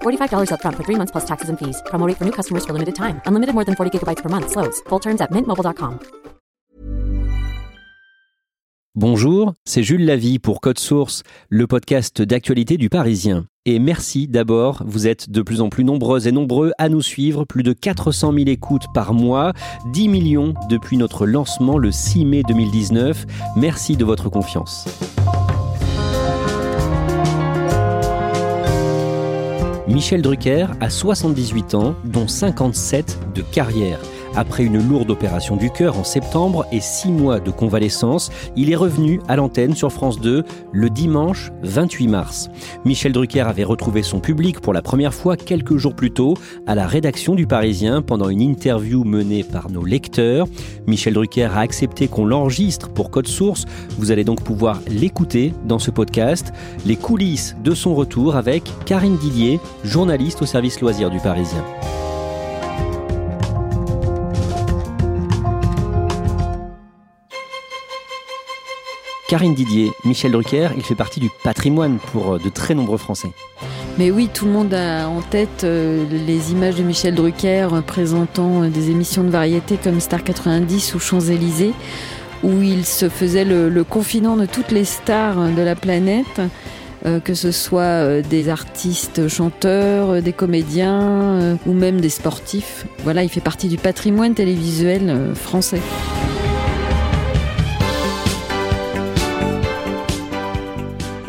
$45 upfront for three months plus taxes and fees. Promo rate for new customers for limited time. Unlimited more than 40 gigabytes per month. Slows. Full terms at mintmobile.com. Bonjour, c'est Jules Lavie pour Code Source, le podcast d'actualité du Parisien. Et merci d'abord, vous êtes de plus en plus nombreuses et nombreux à nous suivre, plus de 400 000 écoutes par mois, 10 millions depuis notre lancement le 6 mai 2019. Merci de votre confiance. Michel Drucker a 78 ans, dont 57 de carrière. Après une lourde opération du cœur en septembre et six mois de convalescence, il est revenu à l'antenne sur France 2 le dimanche 28 mars. Michel Drucker avait retrouvé son public pour la première fois quelques jours plus tôt à la rédaction du Parisien pendant une interview menée par nos lecteurs. Michel Drucker a accepté qu'on l'enregistre pour Code Source. Vous allez donc pouvoir l'écouter dans ce podcast. Les coulisses de son retour avec Karine Didier, journaliste au service loisirs du Parisien. Karine Didier, Michel Drucker, il fait partie du patrimoine pour euh, de très nombreux Français. Mais oui, tout le monde a en tête euh, les images de Michel Drucker euh, présentant des émissions de variété comme Star 90 ou Champs-Élysées, où il se faisait le, confident de toutes les stars de la planète, que ce soit des artistes chanteurs, des comédiens ou même des sportifs. Voilà, il fait partie du patrimoine télévisuel français.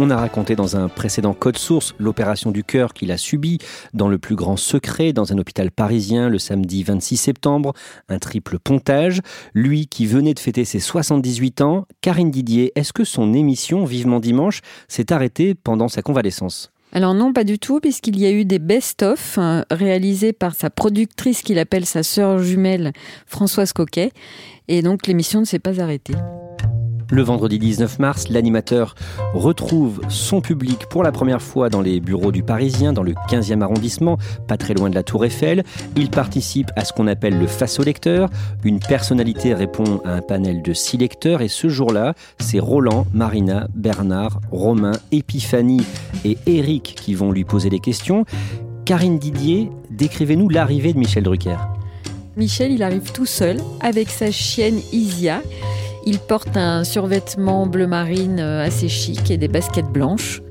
On a raconté dans un précédent code source l'opération du cœur qu'il a subie dans le plus grand secret dans un hôpital parisien le samedi 26 septembre, un triple pontage. Lui qui venait de fêter ses 78 ans, Karine Didier, est-ce que son émission Vivement Dimanche s'est arrêtée pendant sa convalescence? Alors non, pas du tout, puisqu'il y a eu des best-of euh, réalisés par sa productrice qu'il appelle sa sœur jumelle Françoise Coquet, et donc l'émission ne s'est pas arrêtée. Le vendredi 19 mars, l'animateur retrouve son public pour la première fois dans les bureaux du Parisien, dans le 15e arrondissement, pas très loin de la Tour Eiffel. Il participe à ce qu'on appelle le face au lecteur. Une personnalité répond à un panel de six lecteurs et ce jour-là, c'est Roland, Marina, Bernard, Romain, Épiphanie et Eric qui vont lui poser des questions. Karine Didier, décrivez-nous l'arrivée de Michel Drucker. Michel, il arrive tout seul avec sa chienne Isia. Il porte un survêtement bleu marine assez chic et des baskets blanches.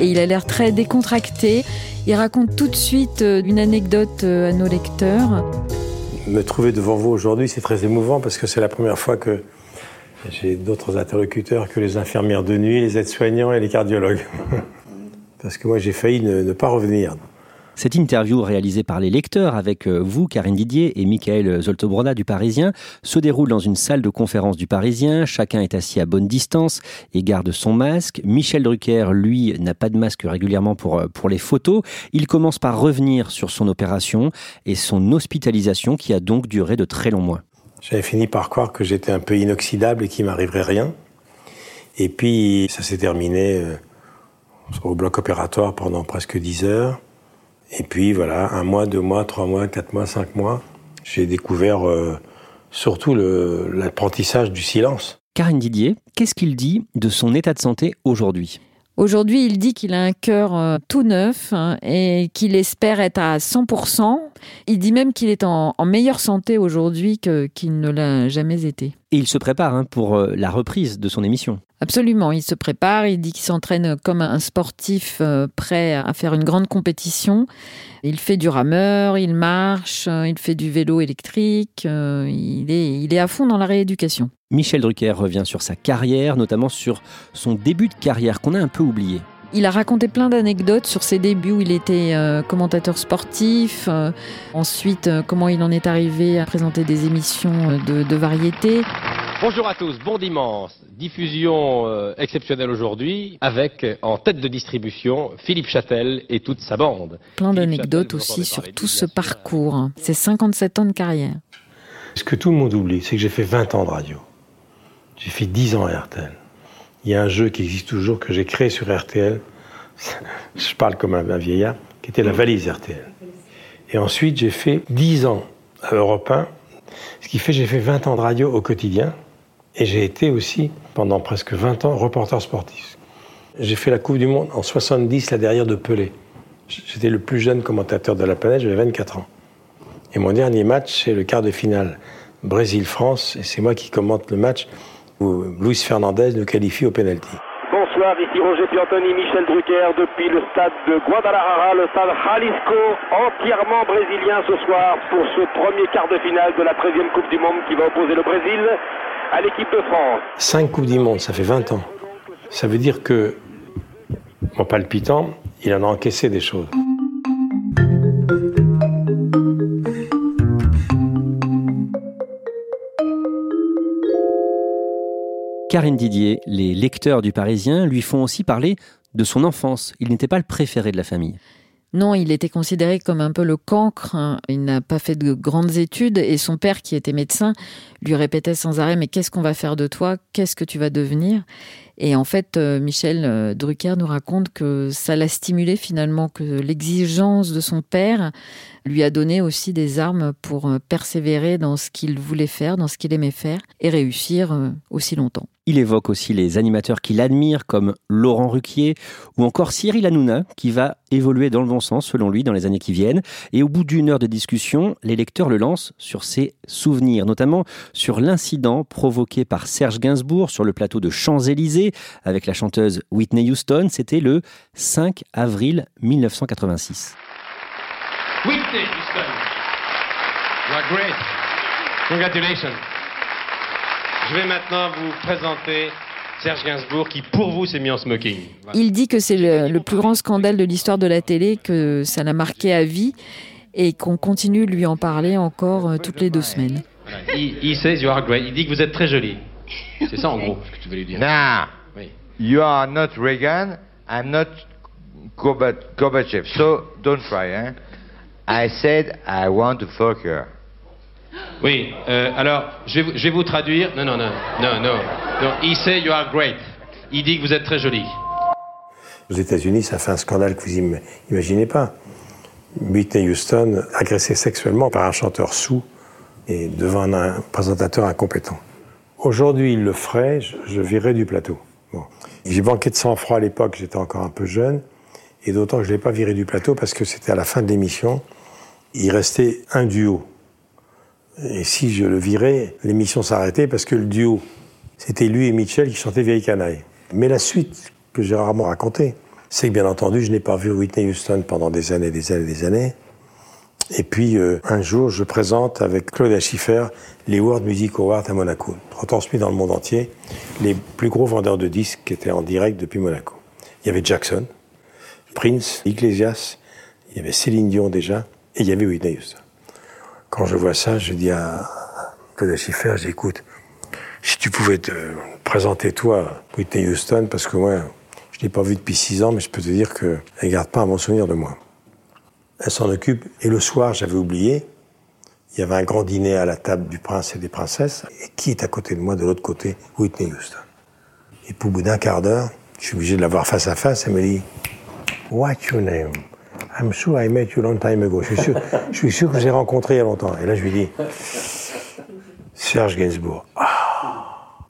Et il a l'air très décontracté. Il raconte tout de suite une anecdote à nos lecteurs. Me trouver devant vous aujourd'hui, c'est très émouvant parce que c'est la première fois que j'ai d'autres interlocuteurs que les infirmières de nuit, les aides-soignants et les cardiologues. parce que moi, j'ai failli ne, ne pas revenir. Cette interview réalisée par les lecteurs avec vous, Karine Didier et Michael Zoltobroda du Parisien, se déroule dans une salle de conférence du Parisien. Chacun est assis à bonne distance et garde son masque. Michel Drucker, lui, n'a pas de masque régulièrement pour, pour les photos. Il commence par revenir sur son opération et son hospitalisation qui a donc duré de très longs mois. J'avais fini par croire que j'étais un peu inoxydable et qu'il m'arriverait rien. Et puis, ça s'est terminé au bloc opératoire pendant presque 10 heures. Et puis voilà, un mois, deux mois, trois mois, quatre mois, cinq mois, j'ai découvert euh, surtout l'apprentissage du silence. Karine Didier, qu'est-ce qu'il dit de son état de santé aujourd'hui? Aujourd'hui, il dit qu'il a un cœur euh, tout neuf hein, et qu'il espère être à 100%. Il dit même qu'il est en, meilleure santé aujourd'hui qu'il ne l'a jamais été. Et il se prépare hein, pour euh, la reprise de son émission. Absolument, il se prépare, il dit qu'il s'entraîne comme un sportif euh, prêt à faire une grande compétition. Il fait du rameur, il marche, euh, il fait du vélo électrique, il est, il est à fond dans la rééducation. Michel Drucker revient sur sa carrière, notamment sur son début de carrière qu'on a un peu oublié. Il a raconté plein d'anecdotes sur ses débuts où il était euh, commentateur sportif, euh, ensuite euh, comment il en est arrivé à présenter des émissions de, de variété. Bonjour à tous, bon dimanche. Diffusion exceptionnelle aujourd'hui avec en tête de distribution Philippe Châtel et toute sa bande. Plein d'anecdotes aussi sur tout ce parcours, ses 57 ans de carrière. Ce que tout le monde oublie, c'est que j'ai fait 20 ans de radio. J'ai fait 10 ans à RTL il y a un jeu qui existe toujours que j'ai créé sur RTL. Je parle comme un, vieillard, qui était la valise RTL. Et ensuite, j'ai fait 10 ans à Europe 1, ce qui fait que j'ai fait 20 ans de radio au quotidien. Et j'ai été aussi, pendant presque 20 ans, reporter sportif. J'ai fait la Coupe du Monde en 70, la derrière de Pelé. J'étais le plus jeune commentateur de la planète, j'avais 24 ans. Et mon dernier match, c'est le quart de finale Brésil-France, et c'est moi qui commente le match où Luis Fernandez nous qualifie au penalty. Bonsoir, ici Roger Piantoni, Michel Drucker depuis le stade de Guadalajara, le stade Jalisco, entièrement brésilien ce soir pour ce premier quart de finale de la 13e Coupe du Monde qui va opposer le Brésil à l'équipe de France. Cinq Coupes du Monde, ça fait 20 ans. Ça veut dire que mon palpitant, il en a encaissé des choses. Karine Didier, les lecteurs du Parisien lui font aussi parler de son enfance. Il n'était pas le préféré de la famille. Non, il était considéré comme un peu le cancre. Hein. Il n'a pas fait de grandes études et son père, qui était médecin, lui répétait sans arrêt Mais qu'est-ce qu'on va faire de toi? Qu'est-ce que tu vas devenir? Et en fait, euh, Michel euh, Drucker nous raconte que ça l'a stimulé finalement, que l'exigence de son père lui a donné aussi des armes pour euh, persévérer dans ce qu'il voulait faire, dans ce qu'il aimait faire et réussir aussi longtemps. Il évoque aussi les animateurs qu'il admire comme Laurent Ruquier ou encore Cyril Hanouna qui va évoluer dans le bon sens selon lui dans les années qui viennent. Et au bout d'une heure de discussion, les lecteurs le lancent sur ses souvenirs, notamment sur l'incident provoqué par Serge Gainsbourg sur le plateau de Champs-Élysées avec la chanteuse Whitney Houston. C'était le 5 avril 1986. Whitney Houston, great. Congratulations. Je vais maintenant vous présenter Serge Gainsbourg qui, pour vous, s'est mis en smoking. Il dit que c'est le, plus grand scandale de l'histoire de la télé, que ça l'a marqué à vie et qu'on continue de lui en parler encore euh, toutes les deux semaines. Il, says you are great. Il dit que vous êtes très jolie. C'est ça en gros ce que tu veux lui dire. Nah. Oui. You are not Reagan. I'm not Gorbachev. So don't try. Hein? I said I want to fuck her. Oui, euh, alors, je vais, vous traduire. Non, non, non, non, non. non. Say you are great. Il dit que vous êtes très jolie. Aux États-Unis, ça fait un scandale que vous imaginez pas. Whitney Houston agressée sexuellement par un chanteur sous et devant un, présentateur incompétent. Aujourd'hui, il le ferait, je, je virais du plateau. Bon. J'ai manqué de sang-froid à l'époque, j'étais encore un peu jeune, et d'autant que je ne l'ai pas viré du plateau parce que c'était à la fin de l'émission. Il restait un duo et si je le virais, l'émission s'arrêtait parce que le duo, c'était lui et Mitchell qui chantaient Vieille Canaille. Mais la suite, que j'ai rarement racontée, c'est que bien entendu, je n'ai pas vu Whitney Houston pendant des années, des années, des années. Et puis, euh, un jour, je présente avec Claude Schiffer les World Music Awards à Monaco, retransmis dans le monde entier, les plus gros vendeurs de disques qui étaient en direct depuis Monaco. Il y avait Jackson, Prince, Iglesias, il y avait Céline Dion déjà, et il y avait Whitney Houston. Quand je vois ça, je dis à Claude Schiffer, j'écoute, si tu pouvais te présenter toi, Whitney Houston, parce que moi, je ne l'ai pas vue depuis six ans, mais je peux te dire qu'elle ne garde pas un bon souvenir de moi. Elle s'en occupe, et le soir, j'avais oublié, il y avait un grand dîner à la table du prince et des princesses, et qui est à côté de moi, de l'autre côté? Whitney Houston. Et pour bout d'un quart d'heure, je suis obligé de la voir face à face, elle me dit, What's your name? I'm sure I met you long time ago. Je suis sûr, je suis sûr que j'ai rencontré il y a longtemps. Et là, je lui dis, Serge Gainsbourg. Oh.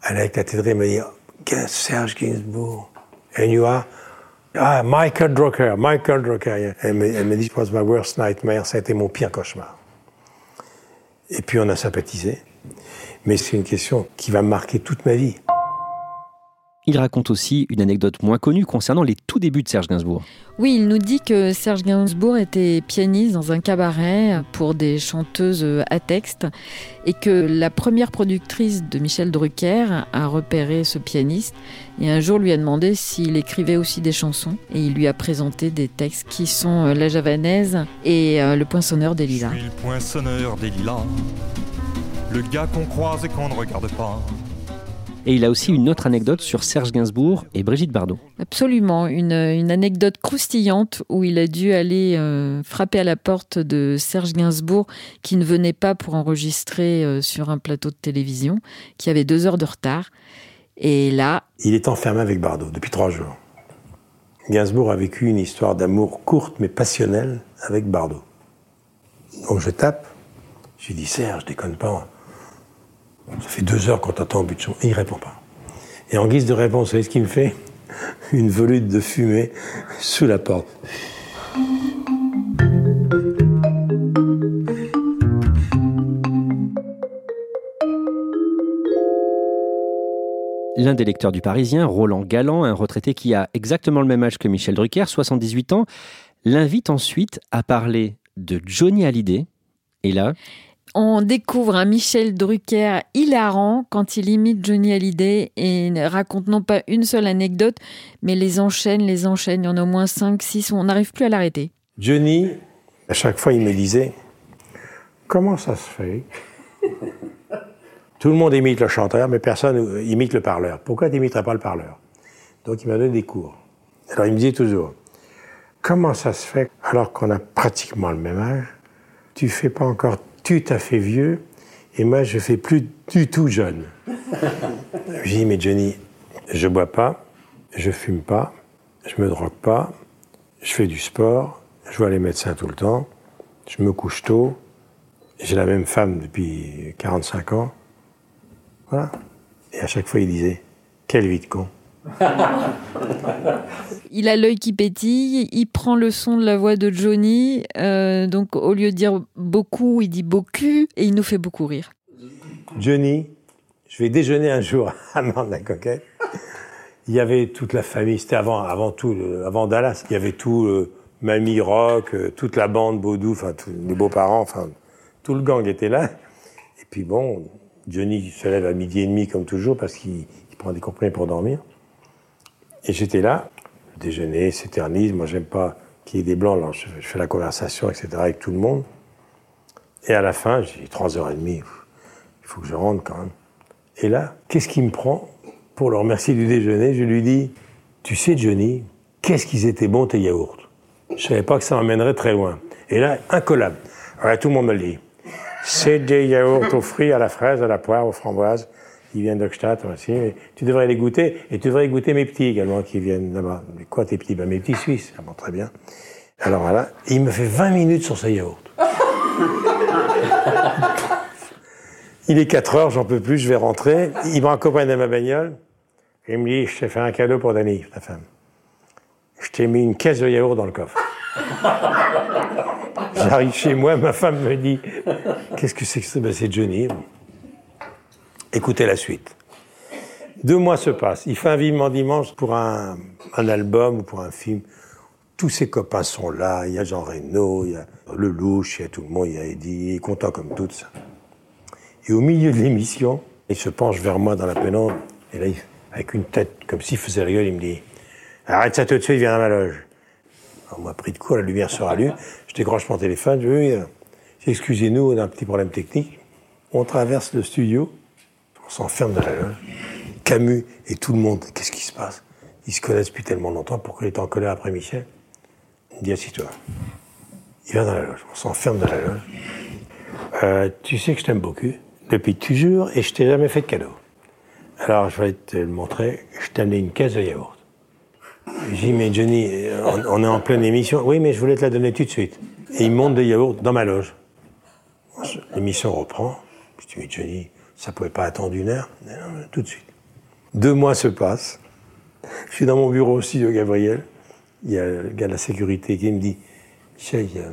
Elle a éclaté de rire, elle m'a dit, Serge Gainsbourg? And you are? Ah, Michael Drucker, Michael Drucker. Elle me, elle me dit, it was my worst nightmare, ça a été mon pire cauchemar. Et puis on a sympathisé. Mais c'est une question qui va me marquer toute ma vie. Il raconte aussi une anecdote moins connue concernant les tout débuts de Serge Gainsbourg. Oui, il nous dit que Serge Gainsbourg était pianiste dans un cabaret pour des chanteuses à texte et que la première productrice de Michel Drucker a repéré ce pianiste et un jour lui a demandé s'il écrivait aussi des chansons et il lui a présenté des textes qui sont La Javanaise et euh, Le Poinçonneur des Lilas. Je suis le poinçonneur des lilas, le gars qu'on croise et qu'on ne regarde pas. Et il a aussi une autre anecdote sur Serge Gainsbourg et Brigitte Bardot. Absolument, une, une anecdote croustillante où il a dû aller euh, frapper à la porte de Serge Gainsbourg qui ne venait pas pour enregistrer euh, sur un plateau de télévision, qui avait deux heures de retard. Et là... Il est enfermé avec Bardot depuis trois jours. Gainsbourg a vécu une histoire d'amour courte mais passionnelle avec Bardot. Donc je tape, je lui dis Serge, déconne pas. Ça fait deux heures qu'on t'attend au but de son. Et il répond pas. Et en guise de réponse, vous savez ce qu'il me fait? Une volute de fumée sous la porte. L'un des lecteurs du Parisien, Roland Galland, un retraité qui a exactement le même âge que Michel Drucker, 78 ans, l'invite ensuite à parler de Johnny Hallyday. Et là, on découvre un Michel Drucker hilarant quand il imite Johnny Hallyday et raconte non pas une seule anecdote, mais les enchaîne, les enchaîne. Il y en a au moins 5, 6, on n'arrive plus à l'arrêter. Johnny, à chaque fois, il me disait Comment ça se fait Tout le monde imite le chanteur, mais personne imite le parleur. Pourquoi tu n'imiterais pas le parleur? Donc il m'a donné des cours. Alors il me disait toujours Comment ça se fait, alors qu'on a pratiquement le même âge, tu fais pas encore tout à fait vieux et moi je fais plus du tout jeune. je dis mais Johnny, je bois pas, je fume pas, je me drogue pas, je fais du sport, je vois les médecins tout le temps, je me couche tôt, j'ai la même femme depuis 45 ans. Voilà. Et à chaque fois il disait quelle vie de con. Il a l'œil qui pétille, il prend le son de la voix de Johnny, euh, donc au lieu de dire beaucoup, il dit beaucoup, et il nous fait beaucoup rire. Johnny, je vais déjeuner un jour à Mande la Coquette. Il y avait toute la famille, c'était avant, avant tout, avant Dallas, il y avait tout, euh, Mamie Rock, euh, toute la bande Baudou, les beaux-parents, tout le gang était là. Et puis bon, Johnny se lève à midi et demi comme toujours parce qu'il prend des comprimés pour dormir. Et j'étais là, le déjeuner s'éternise, moi j'aime pas qu'il y ait des blancs, je, fais la conversation, etc. avec tout le monde. Et à la fin, j'ai dit 3h30, il faut que je rentre quand même. Et là, qu'est-ce qui me prend Pour le remercier du déjeuner, je lui dis, tu sais Johnny, qu'est-ce qu'ils étaient bons tes yaourts? Je savais pas que ça m'emmènerait très loin. Et là, incollable. Alors tout le monde me le dit. C'est des yaourts aux fruits, à la fraise, à la poire, aux framboises qui viennent d'Ockstadt aussi. tu devrais les goûter. Et tu devrais goûter mes petits également qui viennent là-bas. Mais quoi tes petits? Ben, Mes petits Suisses. Ah très bien. Alors voilà, il me fait 20 minutes sur ce yaourt. il est 4 heures, j'en peux plus, je vais rentrer. Il me raccompagne dans ma bagnole. Et il me dit, je t'ai fait un cadeau pour Dani, ta femme. Je t'ai mis une caisse de yaourt dans le coffre. J'arrive chez moi, ma femme me dit, qu'est-ce que c'est que ça ben, C'est Johnny. Écoutez la suite. Deux mois se passent. Il fait un vivement dimanche pour un, album ou pour un film. Tous ses copains sont là. Il y a Jean Reno, il y a Lelouch, il y a tout le monde. Il y a Eddie. Il est content comme tout ça. Et au milieu de l'émission, il se penche vers moi dans la pénombre. Et là, avec une tête comme s'il faisait rire, il me dit Arrête ça tout de suite, viens dans ma loge. On m'a pris de coup, la lumière se rallume. Je décroche mon téléphone. Je dis Excusez-nous, on a un petit problème technique. On traverse le studio. On s'enferme dans la loge. Camus et tout le monde, qu'est-ce qui se passe? Ils se connaissent depuis tellement longtemps, pourquoi il est en colère après Michel? Il dit assis-toi. Il va dans la loge, on s'enferme dans la loge. Euh, tu sais que je t'aime beaucoup, depuis toujours, et je t'ai jamais fait de cadeau. Alors je vais te le montrer, je t'ai amené une caisse de yaourt. J'ai dit, mais Johnny, on, est en pleine émission. Oui, mais je voulais te la donner tout de suite. Et il monte des yaourts dans ma loge. L'émission reprend. Je dis, mais Johnny, ça pouvait pas attendre une heure. tout de suite. Deux mois se passent. Je suis dans mon bureau aussi de Gabriel. il y a le gars de la sécurité qui me dit Michel, il y a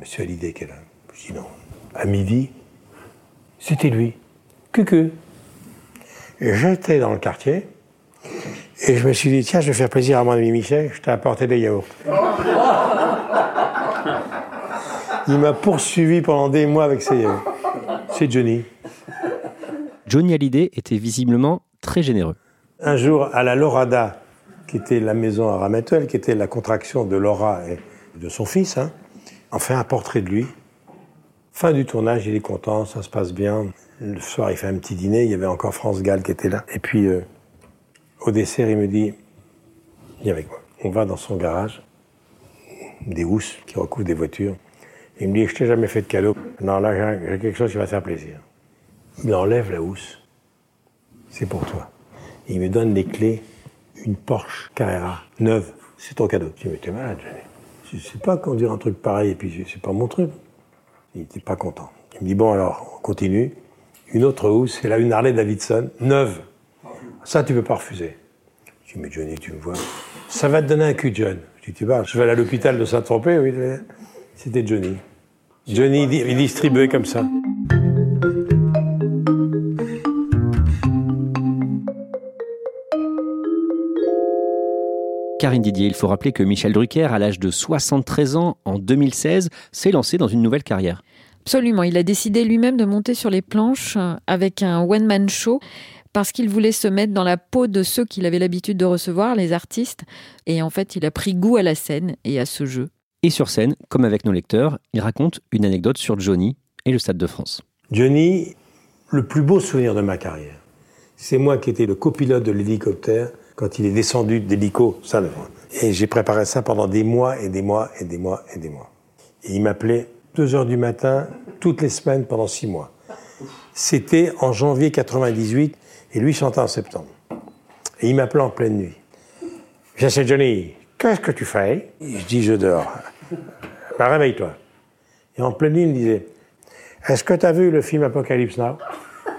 monsieur Hallyday qui est là. Je dis non. À midi, c'était lui. Que Et j'étais dans le quartier et je me suis dit tiens, je vais faire plaisir à mon ami Michel, je t'ai apporté des yaourts. Il m'a poursuivi pendant des mois avec ses yaourts. C'est Johnny. Johnny Hallyday était visiblement très généreux. Un jour, à la Lorada, qui était la maison à Ramatuel, qui était la contraction de Laura et de son fils, hein, on fait un portrait de lui. Fin du tournage, il est content, ça se passe bien. Le soir, il fait un petit dîner, il y avait encore France Gall qui était là. Et puis, euh, au dessert, il me dit, viens avec moi. On va dans son garage, des housses qui recouvrent des voitures. Il me dit, je t'ai jamais fait de cadeau. Non, là, j'ai quelque chose qui va faire plaisir. Il enlève la housse. C'est pour toi. il me donne les clés, une Porsche Carrera, neuve. C'est ton cadeau. Je dis, mais t'es malade, Je sais pas dire un truc pareil, et puis c'est pas mon truc. Il était pas content. Il me dit, bon, alors, on continue. Une autre housse, c'est là une Harley Davidson, neuve. Ça, tu peux pas refuser. Je dis, mais Johnny, tu me vois. Ça va te donner un cul, John. Je dis, tu vas, je vais aller à l'hôpital de Saint-Tropez, oui. C'était Johnny. Johnny, il distribuait comme ça. Karine Didier, il faut rappeler que Michel Drucker, à l'âge de 73 ans, en 2016, s'est lancé dans une nouvelle carrière. Absolument, il a décidé lui-même de monter sur les planches euh, avec un one-man show parce qu'il voulait se mettre dans la peau de ceux qu'il avait l'habitude de recevoir, les artistes. Et en fait, il a pris goût à la scène et à ce jeu. Et sur scène, comme avec nos lecteurs, il raconte une anecdote sur Johnny et le Stade de France. Johnny, le plus beau souvenir de ma carrière, c'est moi qui étais le copilote de l'hélicoptère quand il est descendu d'hélico. Et j'ai préparé ça pendant des mois et des mois et des mois et des mois. Et il m'appelait 2 heures du matin toutes les semaines pendant six mois. C'était en janvier 98 et lui chantait en septembre. Et il m'appelait en pleine nuit. Je c'est Johnny, qu'est-ce que tu fais? Je dis, je dors. Ben, réveille-toi. Et en pleine nuit, il me disait, est-ce que tu as vu le film Apocalypse Now?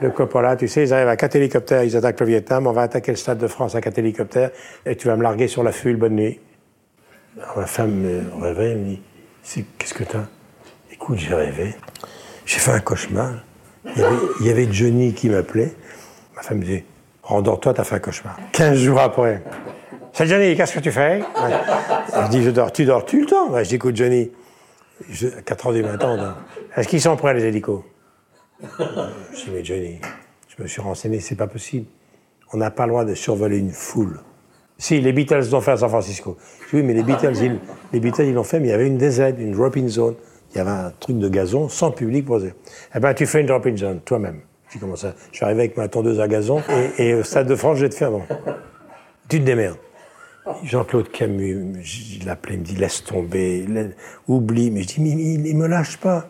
Le Coppola, tu sais, ils arrivent à quatre hélicoptères, ils attaquent le Vietnam, on va attaquer le Stade de France à quatre hélicoptères, et tu vas me larguer sur la fulle, bonne nuit. ma femme me réveille, elle me dit, qu'est-ce que t'as? Écoute, j'ai rêvé. J'ai fait un cauchemar. Il y, avait, il y avait Johnny qui m'appelait. Ma femme me dit, rendors-toi, t'as fait un cauchemar. Quinze jours après, c'est Johnny, qu'est-ce que tu fais? Je dis, je dors, tu dors tout le temps Je dis, écoute, Johnny, à 4 heures du matin, est-ce qu'ils sont prêts, les hélicos? Je dis, je me suis renseigné, c'est pas possible. On n'a pas le droit de survoler une foule. Si, les Beatles l'ont fait à San Francisco. Oui, mais les Beatles, ils, les Beatles, ils l'ont fait, mais il y avait une DZ, une drop-in zone. Il y avait un truc de gazon sans public posé. Eh ben, tu fais une drop-in zone, toi-même. Je dis, comment ça Je suis arrivé avec ma tondeuse à gazon, et, au Stade de France, je vais te faire, bon. Tu te démerdes. Jean-Claude Camus, je l'appelais, il me dit laisse tomber, oublie. Mais je dis mais il, me lâche pas.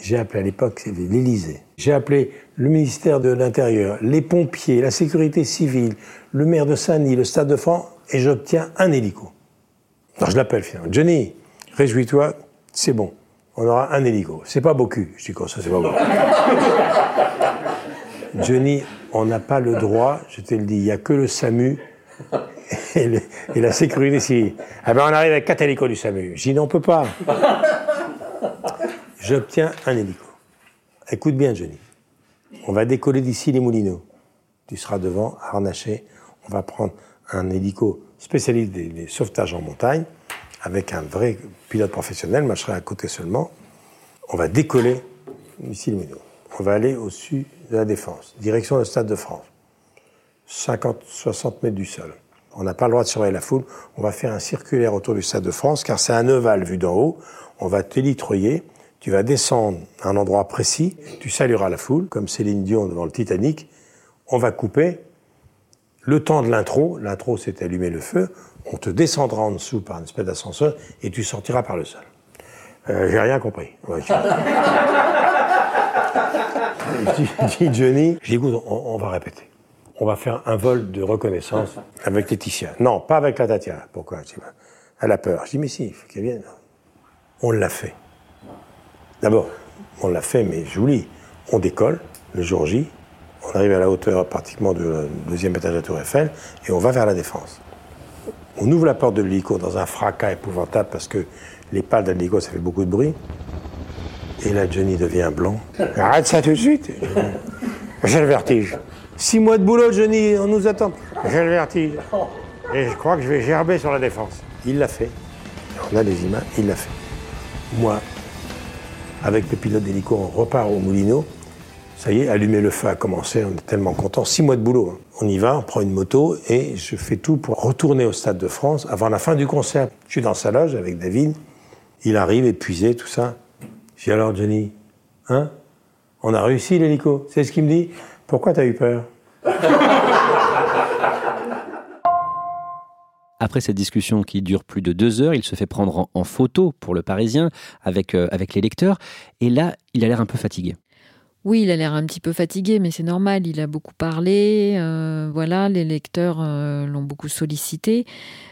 J'ai appelé à l'époque, c'était l'Élysée. J'ai appelé le ministère de l'Intérieur, les pompiers, la sécurité civile, le maire de Saint-Denis, le Stade de France, et j'obtiens un hélico. Alors je l'appelle finalement. Johnny, réjouis-toi, c'est bon. On aura un hélico. C'est pas beaucoup. Je dis quoi ça, c'est pas beaucoup. Johnny, on n'a pas le droit, je te le dis, il n'y a que le SAMU et, la sécurité civile. Ah ben on arrive avec quatre hélicos du SAMU. J'y non, on peut pas. J'obtiens un hélico. Écoute bien, Johnny. On va décoller d'ici les Moulineaux. Tu seras devant, harnaché. On va prendre un hélico spécialiste des, sauvetages en montagne, avec un vrai pilote professionnel. Moi, je serai à côté seulement. On va décoller d'ici les Moulineaux. On va aller au sud de la Défense, direction le Stade de France. 50, 60 mètres du sol. On n'a pas le droit de surveiller la foule. On va faire un circulaire autour du Stade de France, car c'est un ovale vu d'en haut. On va t'élitroyer. Tu vas descendre à un endroit précis. Tu salueras la foule, comme Céline Dion devant le Titanic. On va couper. Le temps de l'intro, l'intro c'est allumer le feu. On te descendra en dessous par une espèce d'ascenseur et tu sortiras par le sol. Euh, J'ai rien compris. Ouais, Johnny, on va répéter on va faire un vol de reconnaissance avec Laetitia. Non, pas avec la Tatiana. Pourquoi Elle a peur. Je dis, mais si, il faut qu'elle vienne. On l'a fait. D'abord, on l'a fait, mais j'oublie. On décolle le jour J, on arrive à la hauteur pratiquement du deuxième étage de la Tour Eiffel, et on va vers la Défense. On ouvre la porte de l'hélico dans un fracas épouvantable parce que les pales de l'hélico, ça fait beaucoup de bruit. Et là, Johnny devient blanc. Arrête ça tout de suite. J'ai le vertige. Six mois de boulot, Johnny, on nous attend. J'ai le vertige. Et je crois que je vais gerber sur la défense. Il l'a fait. On a les images, il l'a fait. Moi, avec le pilote d'hélico, on repart au Moulineau. Ça y est, allumer le feu a commencé, on est tellement contents. Six mois de boulot. hein. On y va, on prend une moto et je fais tout pour retourner au Stade de France avant la fin du concert. Je suis dans sa loge avec David. Il arrive épuisé, tout ça. Je dis alors, Johnny, hein? On a réussi l'hélico. C'est ce qu'il me dit. Pourquoi t'as eu peur? Après cette discussion qui dure plus de deux heures, il se fait prendre en, photo pour le Parisien avec, euh, avec les lecteurs. Et là, il a l'air un peu fatigué. Oui, il a l'air un petit peu fatigué, mais c'est normal. Il a beaucoup parlé. euh, voilà, les lecteurs euh, l'ont beaucoup sollicité.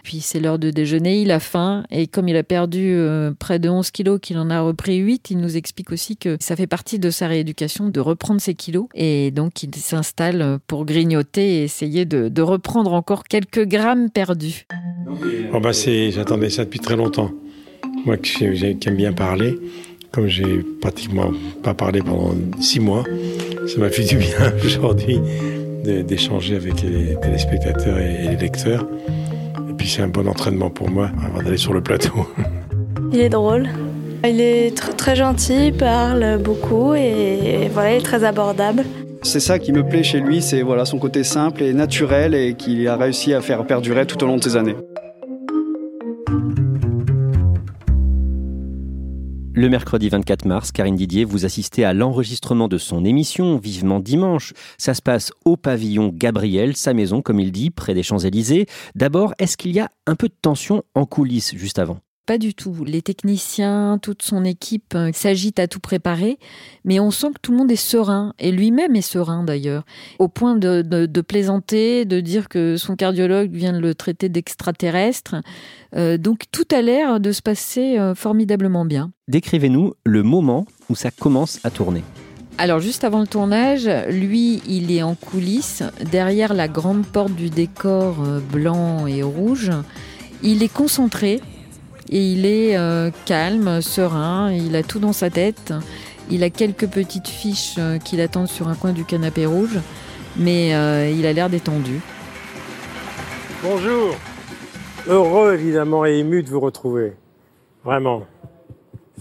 Puis c'est l'heure de déjeuner, il a faim. Et comme il a perdu euh, près de 11 kilos, qu'il en a repris 8, il nous explique aussi que ça fait partie de sa rééducation de reprendre ses kilos. Et donc il s'installe pour grignoter et essayer de, reprendre encore quelques grammes perdus. Oh bah j'attendais ça depuis très longtemps. Moi qui aime bien parler, comme j'ai pratiquement pas parlé pendant six mois, ça m'a fait du bien aujourd'hui d'échanger avec les téléspectateurs et, les lecteurs. Et puis c'est un bon entraînement pour moi avant d'aller sur le plateau. Il est drôle. Il est tr- très gentil, il parle beaucoup et voilà, il est très abordable. C'est ça qui me plaît chez lui, c'est voilà son côté simple et naturel et qu'il a réussi à faire perdurer tout au long de ses années. Le mercredi 24 mars, Karine Didier, vous assistez à l'enregistrement de son émission Vivement Dimanche. Ça se passe au pavillon Gabriel, sa maison, comme il dit, près des Champs-Élysées. D'abord, est-ce qu'il y a un peu de tension en coulisses juste avant? Pas du tout. Les techniciens, toute son équipe euh, s'agitent à tout préparer, mais on sent que tout le monde est serein, et lui-même est serein d'ailleurs, au point de, de- de plaisanter, de dire que son cardiologue vient de le traiter d'extraterrestre. Euh, donc tout a l'air de se passer euh, formidablement bien. Décrivez-nous le moment où ça commence à tourner. Alors juste avant le tournage, lui, il est en coulisses, derrière la grande porte du décor blanc et rouge. Il est concentré et il est euh, calme, serein, il a tout dans sa tête. Il a quelques petites fiches euh, qui l'attendent sur un coin du canapé rouge, mais euh, il a l'air détendu. Bonjour. Heureux évidemment et ému de vous retrouver. Vraiment.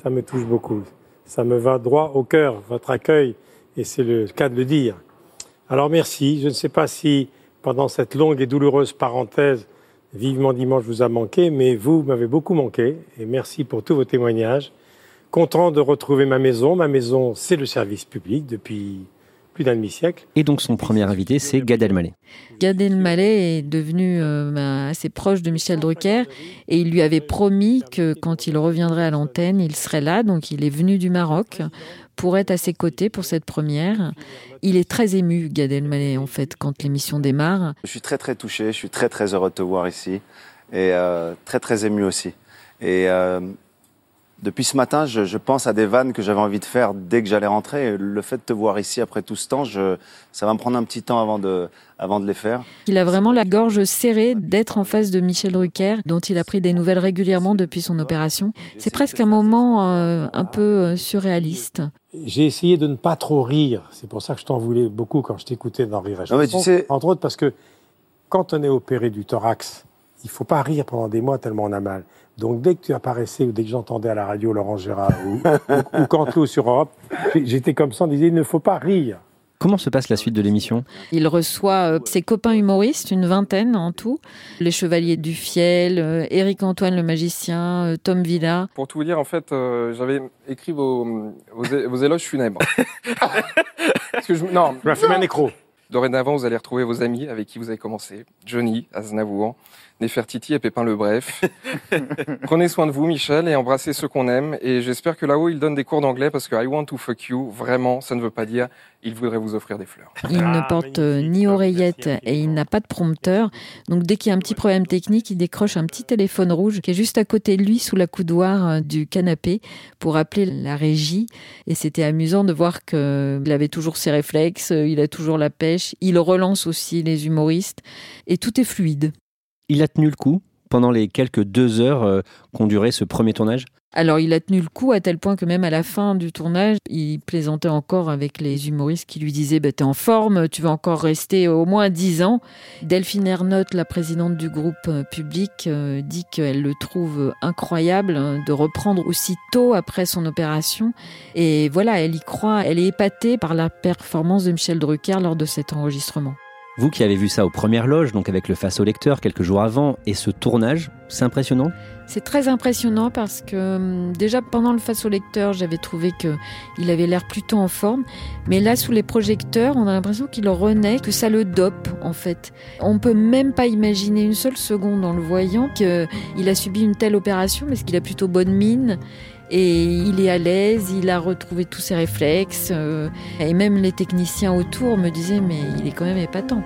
Ça me touche beaucoup. Ça me va droit au cœur, votre accueil, et c'est le cas de le dire. Alors merci. Je ne sais pas si pendant cette longue et douloureuse parenthèse, vivement dimanche vous a manqué, mais vous m'avez beaucoup manqué, et merci pour tous vos témoignages. Content de retrouver ma maison. Ma maison, c'est le service public depuis plus d'un demi-siècle. Et donc son premier invité, c'est Gad Elmaleh. Gad Elmaleh est devenu euh, ben, assez proche de Michel Drucker et il lui avait promis que quand il reviendrait à l'antenne, il serait là. Donc il est venu du Maroc pour être à ses côtés pour cette première. Il est très ému, Gad Elmaleh, en fait, quand l'émission démarre. Je suis très très touché, je suis très très heureux de te voir ici et euh, très très ému aussi. Et euh, depuis ce matin, je, je pense à des vannes que j'avais envie de faire dès que j'allais rentrer. Le fait de te voir ici après tout ce temps, je, ça va me prendre un petit temps avant de, avant de les faire. Il a vraiment la gorge serrée d'être en face de Michel Drucker, dont il a pris des nouvelles régulièrement depuis son opération. C'est presque un moment euh, un peu euh, surréaliste. J'ai essayé de ne pas trop rire. C'est pour ça que je t'en voulais beaucoup quand je t'écoutais dans Rire et Non, mais Chanson. tu sais- Entre autres parce que quand on est opéré du thorax, il faut pas rire pendant des mois tellement on a mal. Donc dès que tu apparaissais ou dès que j'entendais à la radio Laurent Gérard ou, ou, sur Europe, j'étais comme ça, on disait il ne faut pas rire. Comment se passe la suite de l'émission? Il reçoit euh, ses copains humoristes, une vingtaine en tout, les Chevaliers du Fiel, euh, Éric Antoine le magicien, euh, Tom Villa. Pour tout vous dire, en fait, euh, j'avais écrit vos, vos, é- vos éloges funèbres. Parce que je, non, m'as fait un écro. Dorénavant, vous allez retrouver vos amis avec qui vous avez commencé. Johnny, Aznavour, Nefertiti et Pépin le Bref. Prenez soin de vous, Michel, et embrassez ceux qu'on aime. Et j'espère que là-haut, il donne des cours d'anglais parce que I want to fuck you, vraiment, ça ne veut pas dire il voudrait vous offrir des fleurs. Il ne porte euh, ni oreillette et il n'a pas de prompteur. Donc dès qu'il y a un petit problème technique, il décroche un petit téléphone rouge qui est juste à côté de lui sous la coudoir euh, du canapé pour appeler la régie. Et c'était amusant de voir qu'il avait toujours ses réflexes, euh, il a toujours la pêche, il relance aussi les humoristes et tout est fluide. Il a tenu le coup pendant les quelques deux heures euh, qu'ont duré ce premier tournage? Alors il a tenu le coup à tel point que même à la fin du tournage, il plaisantait encore avec les humoristes qui lui disaient bah, T'es en forme, tu vas encore rester au moins dix ans. Delphine Ernotte, la présidente du groupe euh, public, euh, dit qu'elle le trouve incroyable hein, de reprendre aussi tôt après son opération. Et voilà, elle y croit, elle est épatée par la performance de Michel Drucker lors de cet enregistrement. Vous qui avez vu ça aux premières loges, donc avec le face au lecteur quelques jours avant, et ce tournage, c'est impressionnant? C'est très impressionnant parce que hum, déjà pendant le face au lecteur, j'avais trouvé qu'il avait l'air plutôt en forme, mais là sous les projecteurs, on a l'impression qu'il renaît, que ça le dope en fait. On peut même pas imaginer une seule seconde en le voyant qu'il a subi une telle opération, parce qu'il a plutôt bonne mine et il est à l'aise, il a retrouvé tous ses réflexes. Euh, et même les techniciens autour me disaient mais il est quand même épatant.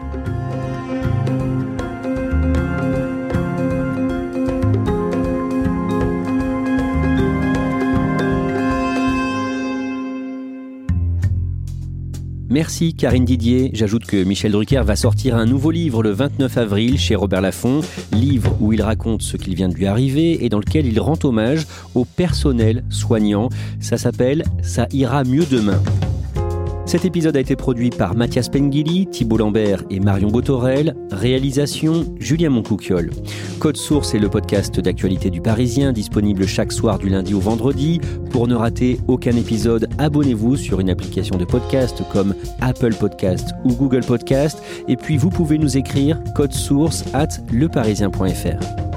Merci Karine Didier. J'ajoute que Michel Drucker va sortir un nouveau livre le 29 avril chez Robert Laffont, livre où il raconte ce qu'il vient de lui arriver et dans lequel il rend hommage au personnel soignant. Ça s'appelle Ça ira mieux demain. Cet épisode a été produit par Mathias Pengili, Thibault Lambert et Marion Botorel. Réalisation Julien Moncouquiol. Code Source est le podcast d'actualité du Parisien, disponible chaque soir du lundi au vendredi. Pour ne rater aucun épisode, abonnez-vous sur une application de podcast comme Apple Podcast ou Google Podcast. Et puis vous pouvez nous écrire code source at leparisien.fr.